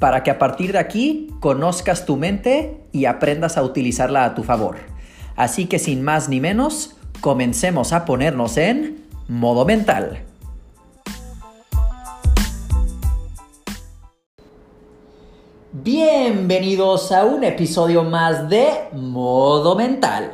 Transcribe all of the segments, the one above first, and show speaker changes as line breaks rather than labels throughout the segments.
para que a partir de aquí conozcas tu mente y aprendas a utilizarla a tu favor. Así que sin más ni menos, comencemos a ponernos en modo mental. Bienvenidos a un episodio más de modo mental.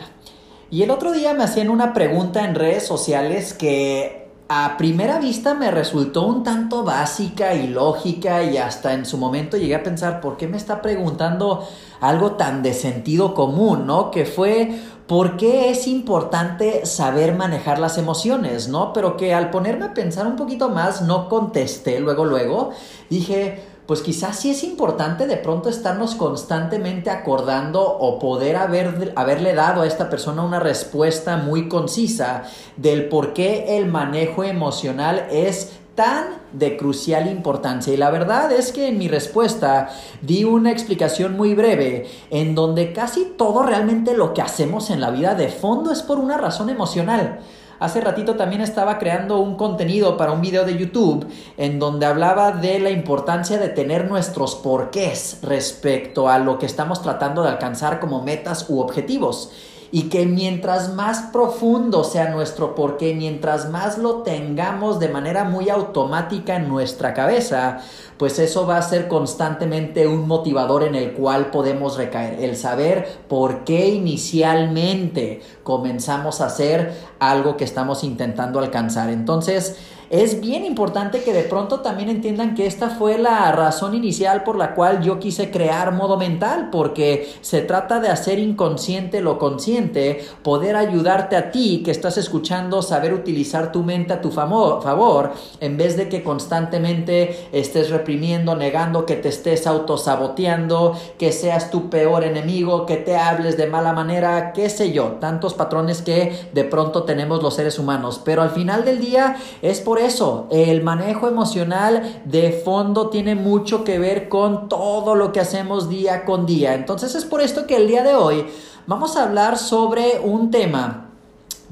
Y el otro día me hacían una pregunta en redes sociales que a primera vista me resultó un tanto básica y lógica y hasta en su momento llegué a pensar, ¿por qué me está preguntando algo tan de sentido común, ¿no? Que fue, ¿por qué es importante saber manejar las emociones, ¿no? Pero que al ponerme a pensar un poquito más, no contesté luego, luego, dije, pues quizás sí es importante de pronto estarnos constantemente acordando o poder haber, haberle dado a esta persona una respuesta muy concisa del por qué el manejo emocional es tan de crucial importancia. Y la verdad es que en mi respuesta di una explicación muy breve en donde casi todo realmente lo que hacemos en la vida de fondo es por una razón emocional. Hace ratito también estaba creando un contenido para un video de YouTube en donde hablaba de la importancia de tener nuestros porqués respecto a lo que estamos tratando de alcanzar como metas u objetivos y que mientras más profundo sea nuestro porqué, mientras más lo tengamos de manera muy automática en nuestra cabeza, pues eso va a ser constantemente un motivador en el cual podemos recaer. El saber por qué inicialmente comenzamos a hacer algo que estamos intentando alcanzar. Entonces, es bien importante que de pronto también entiendan que esta fue la razón inicial por la cual yo quise crear modo mental, porque se trata de hacer inconsciente lo consciente, poder ayudarte a ti que estás escuchando, saber utilizar tu mente a tu favor, en vez de que constantemente estés reprimiendo, negando, que te estés autosaboteando, que seas tu peor enemigo, que te hables de mala manera, qué sé yo, tantos patrones que de pronto tenemos los seres humanos. Pero al final del día es por eso, el manejo emocional de fondo tiene mucho que ver con todo lo que hacemos día con día. Entonces es por esto que el día de hoy vamos a hablar sobre un tema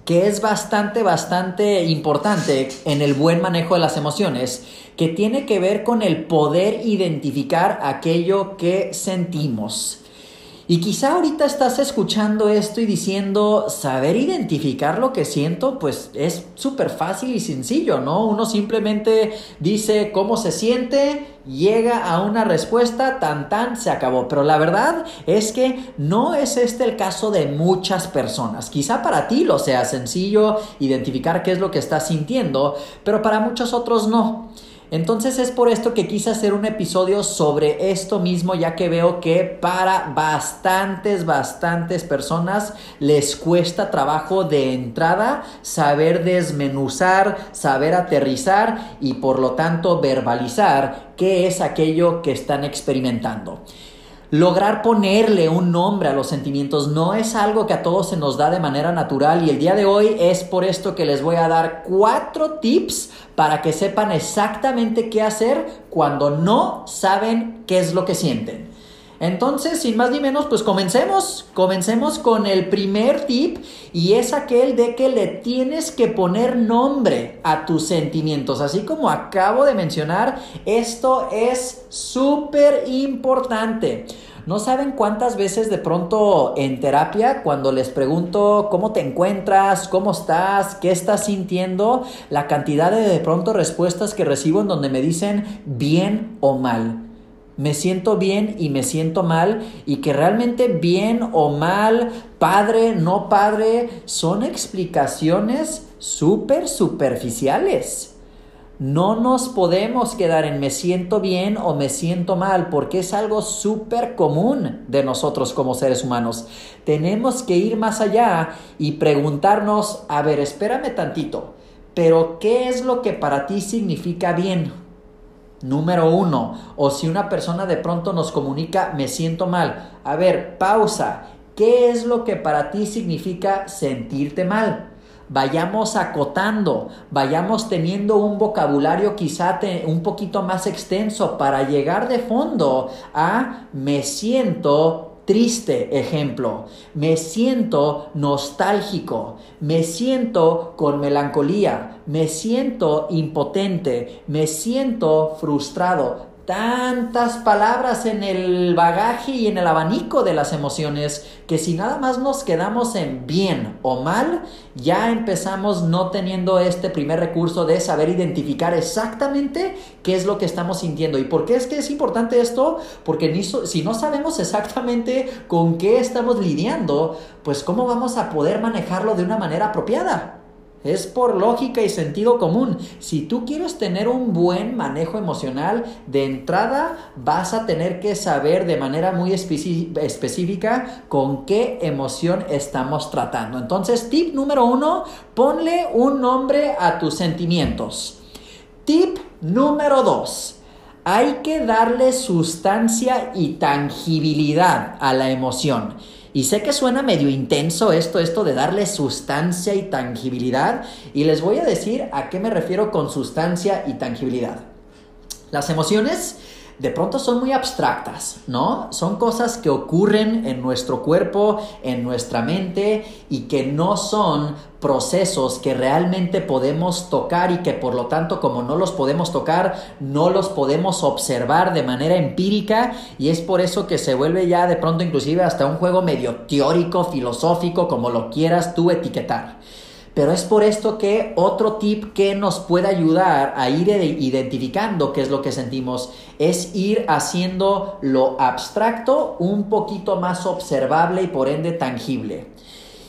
que es bastante, bastante importante en el buen manejo de las emociones, que tiene que ver con el poder identificar aquello que sentimos. Y quizá ahorita estás escuchando esto y diciendo, saber identificar lo que siento, pues es súper fácil y sencillo, ¿no? Uno simplemente dice cómo se siente, llega a una respuesta, tan tan, se acabó. Pero la verdad es que no es este el caso de muchas personas. Quizá para ti lo sea sencillo identificar qué es lo que estás sintiendo, pero para muchos otros no. Entonces es por esto que quise hacer un episodio sobre esto mismo, ya que veo que para bastantes, bastantes personas les cuesta trabajo de entrada saber desmenuzar, saber aterrizar y por lo tanto verbalizar qué es aquello que están experimentando. Lograr ponerle un nombre a los sentimientos no es algo que a todos se nos da de manera natural y el día de hoy es por esto que les voy a dar cuatro tips para que sepan exactamente qué hacer cuando no saben qué es lo que sienten. Entonces, sin más ni menos, pues comencemos. Comencemos con el primer tip y es aquel de que le tienes que poner nombre a tus sentimientos. Así como acabo de mencionar, esto es súper importante. No saben cuántas veces de pronto en terapia, cuando les pregunto cómo te encuentras, cómo estás, qué estás sintiendo, la cantidad de de pronto respuestas que recibo en donde me dicen bien o mal me siento bien y me siento mal y que realmente bien o mal, padre, no padre, son explicaciones súper superficiales. No nos podemos quedar en me siento bien o me siento mal porque es algo súper común de nosotros como seres humanos. Tenemos que ir más allá y preguntarnos, a ver, espérame tantito, pero ¿qué es lo que para ti significa bien? Número uno. O si una persona de pronto nos comunica, me siento mal. A ver, pausa. ¿Qué es lo que para ti significa sentirte mal? Vayamos acotando, vayamos teniendo un vocabulario quizá un poquito más extenso para llegar de fondo a me siento triste ejemplo. Me siento nostálgico, me siento con melancolía, me siento impotente, me siento frustrado tantas palabras en el bagaje y en el abanico de las emociones que si nada más nos quedamos en bien o mal, ya empezamos no teniendo este primer recurso de saber identificar exactamente qué es lo que estamos sintiendo. ¿Y por qué es que es importante esto? Porque si no sabemos exactamente con qué estamos lidiando, pues cómo vamos a poder manejarlo de una manera apropiada. Es por lógica y sentido común. Si tú quieres tener un buen manejo emocional, de entrada vas a tener que saber de manera muy específica con qué emoción estamos tratando. Entonces, tip número uno, ponle un nombre a tus sentimientos. Tip número dos, hay que darle sustancia y tangibilidad a la emoción. Y sé que suena medio intenso esto, esto de darle sustancia y tangibilidad. Y les voy a decir a qué me refiero con sustancia y tangibilidad. Las emociones de pronto son muy abstractas, ¿no? Son cosas que ocurren en nuestro cuerpo, en nuestra mente y que no son procesos que realmente podemos tocar y que por lo tanto como no los podemos tocar, no los podemos observar de manera empírica y es por eso que se vuelve ya de pronto inclusive hasta un juego medio teórico, filosófico, como lo quieras tú etiquetar. Pero es por esto que otro tip que nos puede ayudar a ir identificando qué es lo que sentimos es ir haciendo lo abstracto un poquito más observable y por ende tangible.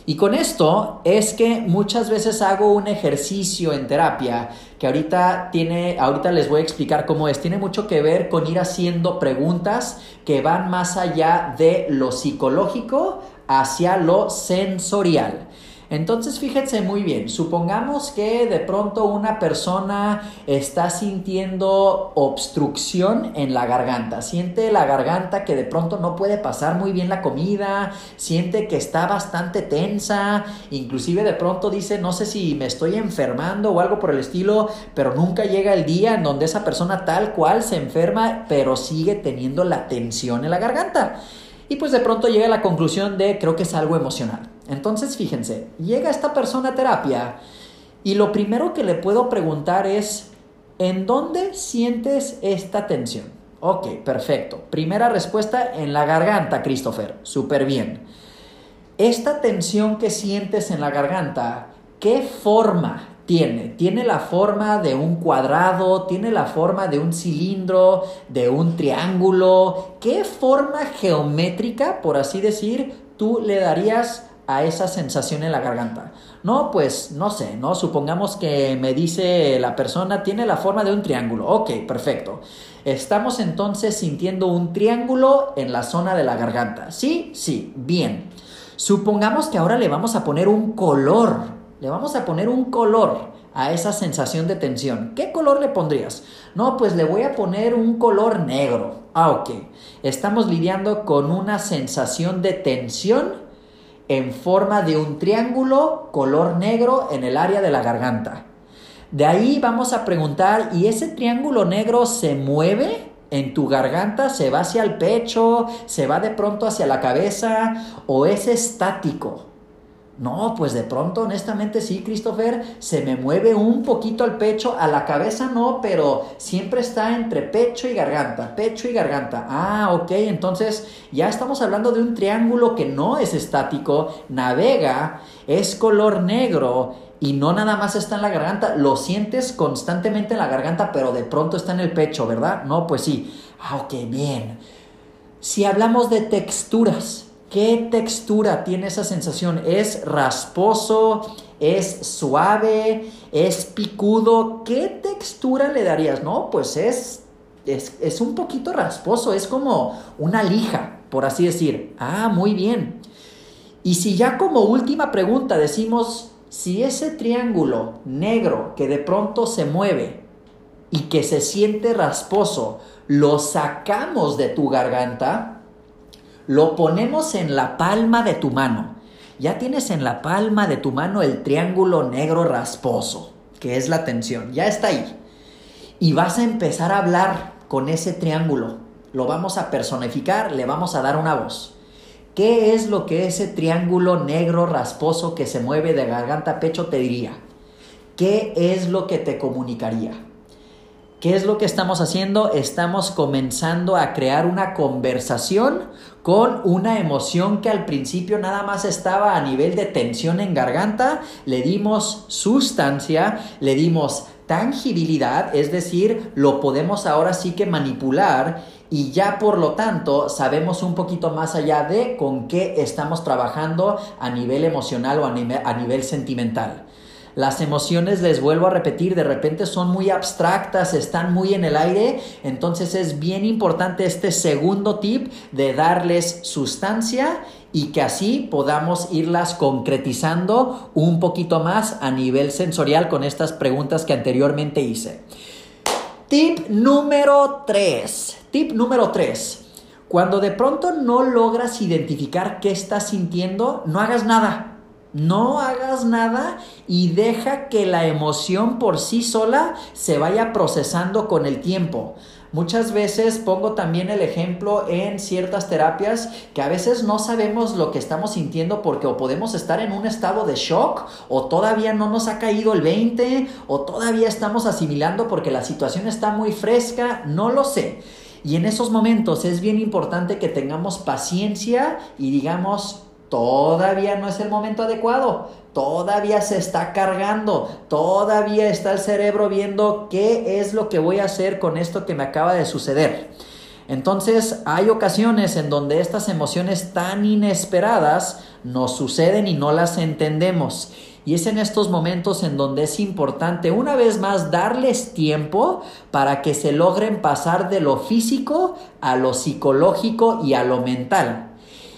Y con esto es que muchas veces hago un ejercicio en terapia que ahorita tiene, ahorita les voy a explicar cómo es, tiene mucho que ver con ir haciendo preguntas que van más allá de lo psicológico hacia lo sensorial. Entonces fíjense muy bien, supongamos que de pronto una persona está sintiendo obstrucción en la garganta, siente la garganta que de pronto no puede pasar muy bien la comida, siente que está bastante tensa, inclusive de pronto dice no sé si me estoy enfermando o algo por el estilo, pero nunca llega el día en donde esa persona tal cual se enferma, pero sigue teniendo la tensión en la garganta. Y pues de pronto llega a la conclusión de creo que es algo emocional. Entonces fíjense, llega esta persona a terapia y lo primero que le puedo preguntar es, ¿en dónde sientes esta tensión? Ok, perfecto. Primera respuesta en la garganta, Christopher. Súper bien. Esta tensión que sientes en la garganta, ¿qué forma tiene? ¿Tiene la forma de un cuadrado? ¿Tiene la forma de un cilindro? ¿De un triángulo? ¿Qué forma geométrica, por así decir, tú le darías a esa sensación en la garganta? No, pues no sé, ¿no? Supongamos que me dice la persona tiene la forma de un triángulo. Ok, perfecto. Estamos entonces sintiendo un triángulo en la zona de la garganta. ¿Sí? Sí, bien. Supongamos que ahora le vamos a poner un color le vamos a poner un color a esa sensación de tensión. ¿Qué color le pondrías? No, pues le voy a poner un color negro. Ah, ok. Estamos lidiando con una sensación de tensión en forma de un triángulo color negro en el área de la garganta. De ahí vamos a preguntar, ¿y ese triángulo negro se mueve? en tu garganta, se va hacia el pecho, se va de pronto hacia la cabeza o es estático. No, pues de pronto, honestamente sí, Christopher, se me mueve un poquito el pecho, a la cabeza no, pero siempre está entre pecho y garganta, pecho y garganta. Ah, ok, entonces ya estamos hablando de un triángulo que no es estático, navega, es color negro y no nada más está en la garganta, lo sientes constantemente en la garganta, pero de pronto está en el pecho, ¿verdad? No, pues sí. Ah, ok, bien. Si hablamos de texturas, ¿Qué textura tiene esa sensación? ¿Es rasposo? ¿Es suave? ¿Es picudo? ¿Qué textura le darías? No, pues es, es, un poquito rasposo, es como una lija, por así decir. Ah, muy bien. Y si ya como última pregunta decimos, si ese triángulo negro que de pronto se mueve, y que se siente rasposo, lo sacamos de tu garganta, lo ponemos en la palma de tu mano. Ya tienes en la palma de tu mano el triángulo negro rasposo, que es la tensión. Ya está ahí. Y vas a empezar a hablar con ese triángulo. Lo vamos a personificar, le vamos a dar una voz. ¿Qué es lo que ese triángulo negro rasposo que se mueve de garganta a pecho te diría? ¿Qué es lo que te comunicaría? ¿Qué es lo que estamos haciendo? Estamos comenzando a crear una conversación con una emoción que al principio nada más estaba a nivel de tensión en garganta. Le dimos sustancia, le dimos tangibilidad, es decir, lo podemos ahora sí que manipular y ya por lo tanto sabemos un poquito más allá de con qué estamos trabajando a nivel emocional o a nivel, sentimental. Las emociones, les vuelvo a repetir, de repente son muy abstractas, están muy en el aire, entonces es bien importante este segundo tip de darles sustancia y que así podamos irlas concretizando un poquito más a nivel sensorial con estas preguntas que anteriormente hice. Tip número 3. Tip número 3. Cuando de pronto no logras identificar qué estás sintiendo, no hagas nada. No hagas nada y deja que la emoción por sí sola se vaya procesando con el tiempo. Muchas veces pongo también el ejemplo en ciertas terapias que a veces no sabemos lo que estamos sintiendo porque o podemos estar en un estado de shock o todavía no nos ha caído el 20 o todavía estamos asimilando porque la situación está muy fresca, no lo sé. Y en esos momentos es bien importante que tengamos paciencia y digamos, todavía no es el momento adecuado, todavía se está cargando, todavía está el cerebro viendo qué es lo que voy a hacer con esto que me acaba de suceder. Entonces hay ocasiones en donde estas emociones tan inesperadas nos suceden y no las entendemos. Y es en estos momentos en donde es importante una vez más darles tiempo para que se logren pasar de lo físico a lo psicológico y a lo mental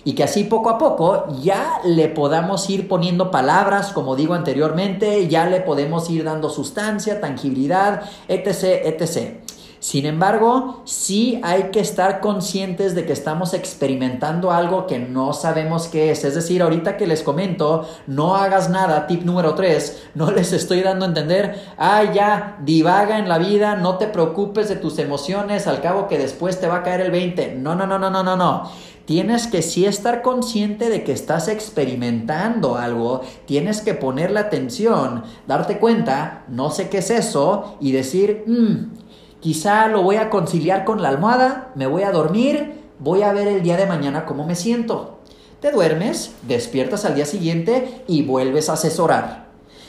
y que así poco a poco ya le podamos ir poniendo palabras, como digo anteriormente, ya le podemos ir dando sustancia, tangibilidad, etc., etc. Sin embargo, sí hay que estar conscientes de que estamos experimentando algo que no sabemos qué es. Es decir, ahorita que les comento, no hagas nada, tip número 3, no les estoy dando a entender, ah, ya, divaga en la vida, no te preocupes de tus emociones, al cabo que después te va a caer el 20. No, no, no, no, no, no, no tienes que sí estar consciente de que estás experimentando algo, tienes que ponerle atención, darte cuenta, no sé qué es eso, y decir, mm, quizá lo voy a conciliar con la almohada, me voy a dormir, voy a ver el día de mañana cómo me siento. Te duermes, despiertas al día siguiente y vuelves a asesorar.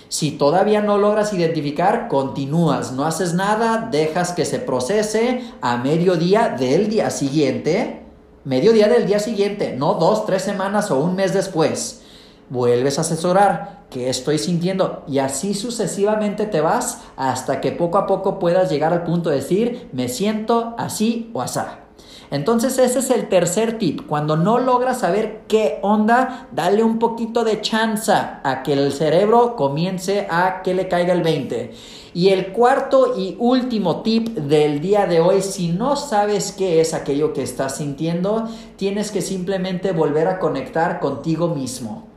Si todavía no logras identificar, continúas, no haces nada, dejas que se procese a mediodía del día siguiente mediodía del día siguiente, no dos, tres semanas o un mes después. Vuelves a asesorar qué estoy sintiendo y así sucesivamente te vas hasta que poco a poco puedas llegar al punto de decir me siento así o asá. Entonces ese es el tercer tip. Cuando no logras saber qué onda, dale un poquito de chance a que el cerebro comience a que le caiga el 20. Y el cuarto y último tip del día de hoy, si no sabes qué es aquello que estás sintiendo, tienes que simplemente volver a conectar contigo mismo.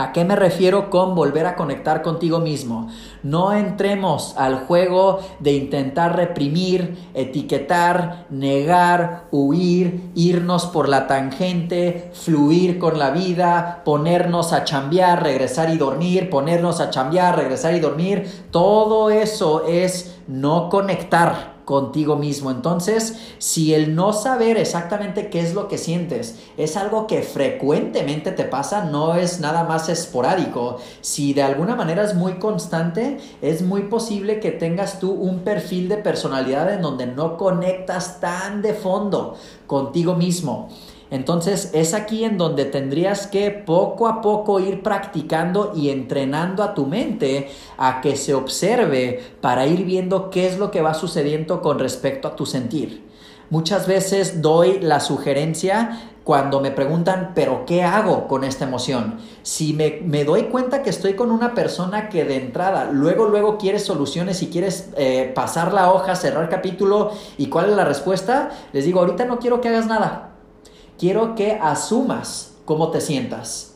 ¿A qué me refiero con volver a conectar contigo mismo? No entremos al juego de intentar reprimir, etiquetar, negar, huir, irnos por la tangente, fluir con la vida, ponernos a chambear, regresar y dormir, ponernos a chambear, regresar y dormir. Todo eso es no conectar contigo mismo. Entonces, si el no saber exactamente qué es lo que sientes es algo que frecuentemente te pasa, no es nada más esporádico. Si de alguna manera es muy constante, es muy posible que tengas tú un perfil de personalidad en donde no conectas tan de fondo contigo mismo. Entonces es aquí en donde tendrías que poco a poco ir practicando y entrenando a tu mente a que se observe para ir viendo qué es lo que va sucediendo con respecto a tu sentir. Muchas veces doy la sugerencia cuando me preguntan, pero ¿qué hago con esta emoción? Si me, doy cuenta que estoy con una persona que de entrada, luego, luego quieres soluciones y quieres eh, pasar la hoja, cerrar capítulo y cuál es la respuesta, les digo, ahorita no quiero que hagas nada. Quiero que asumas cómo te sientas.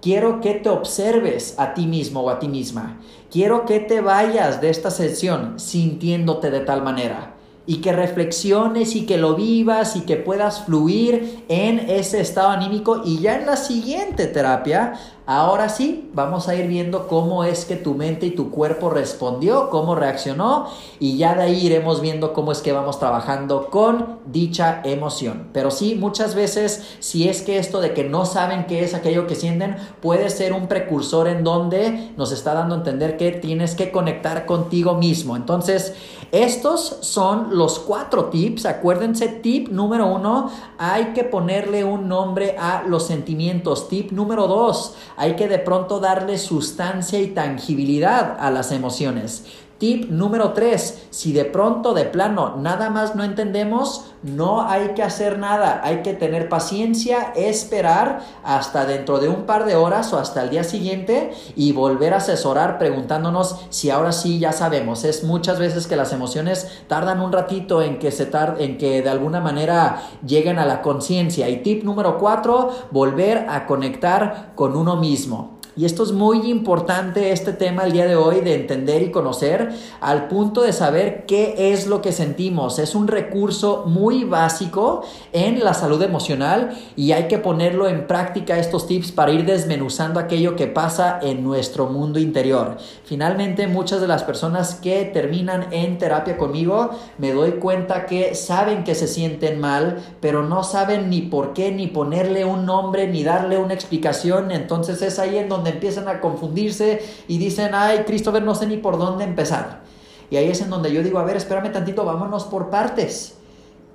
Quiero que te observes a ti mismo o a ti misma. Quiero que te vayas de esta sesión sintiéndote de tal manera y que reflexiones y que lo vivas y que puedas fluir en ese estado anímico y ya en la siguiente terapia Ahora sí, vamos a ir viendo cómo es que tu mente y tu cuerpo respondió, cómo reaccionó y ya de ahí iremos viendo cómo es que vamos trabajando con dicha emoción. Pero sí, muchas veces, si es que esto de que no saben qué es aquello que sienten, puede ser un precursor en donde nos está dando a entender que tienes que conectar contigo mismo. Entonces, estos son los cuatro tips. Acuérdense, tip número uno, hay que ponerle un nombre a los sentimientos. Tip número dos, hay que de pronto darle sustancia y tangibilidad a las emociones. Tip número 3, si de pronto de plano nada más no entendemos, no hay que hacer nada, hay que tener paciencia, esperar hasta dentro de un par de horas o hasta el día siguiente y volver a asesorar preguntándonos si ahora sí ya sabemos. Es muchas veces que las emociones tardan un ratito en que se en que de alguna manera lleguen a la conciencia. Y tip número 4, volver a conectar con uno mismo. Y esto es muy importante, este tema el día de hoy, de entender y conocer al punto de saber qué es lo que sentimos. Es un recurso muy básico en la salud emocional y hay que ponerlo en práctica estos tips para ir desmenuzando aquello que pasa en nuestro mundo interior. Finalmente, muchas de las personas que terminan en terapia conmigo, me doy cuenta que saben que se sienten mal, pero no saben ni por qué, ni ponerle un nombre, ni darle una explicación. Entonces es ahí en donde empiezan a confundirse y dicen, ay, Christopher, no sé ni por dónde empezar. Y ahí es en donde yo digo, a ver, espérame tantito, vámonos por partes.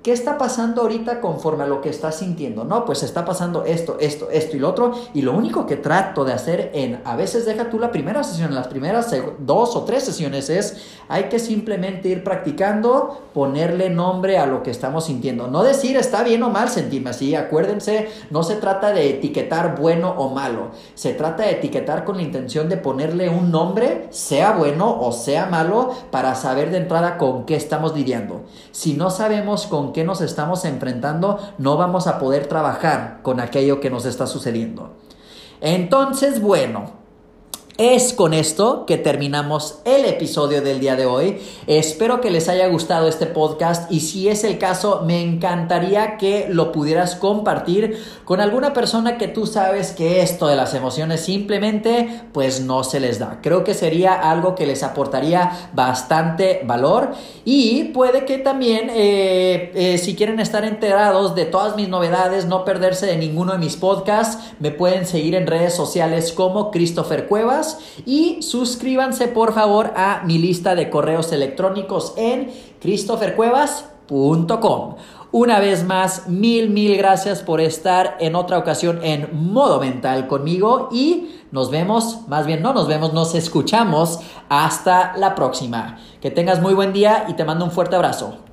¿Qué está pasando ahorita conforme a lo que estás sintiendo? No, pues está pasando esto, esto, esto y lo otro. Y lo único que trato de hacer en, a veces deja tú la primera sesión, las primeras dos o tres sesiones es, hay que simplemente ir practicando, ponerle nombre a lo que estamos sintiendo. No decir está bien o mal sentirme así. Acuérdense, no se trata de etiquetar bueno o malo. Se trata de etiquetar con la intención de ponerle un nombre, sea bueno o sea malo, para saber de entrada con qué estamos lidiando. Si no sabemos con qué nos estamos enfrentando, no vamos a poder trabajar con aquello que nos está sucediendo. Entonces, bueno, es con esto que terminamos el episodio del día de hoy. Espero que les haya gustado este podcast y si es el caso, me encantaría que lo pudieras compartir con alguna persona que tú sabes que esto de las emociones simplemente pues no se les da. Creo que sería algo que les aportaría bastante valor y puede que también eh, eh, si quieren estar enterados de todas mis novedades, no perderse de ninguno de mis podcasts, me pueden seguir en redes sociales como Christopher Cuevas y suscríbanse por favor a mi lista de correos electrónicos en christophercuevas.com. Una vez más, mil, mil gracias por estar en otra ocasión en modo mental conmigo y nos vemos, más bien no nos vemos, nos escuchamos hasta la próxima. Que tengas muy buen día y te mando un fuerte abrazo.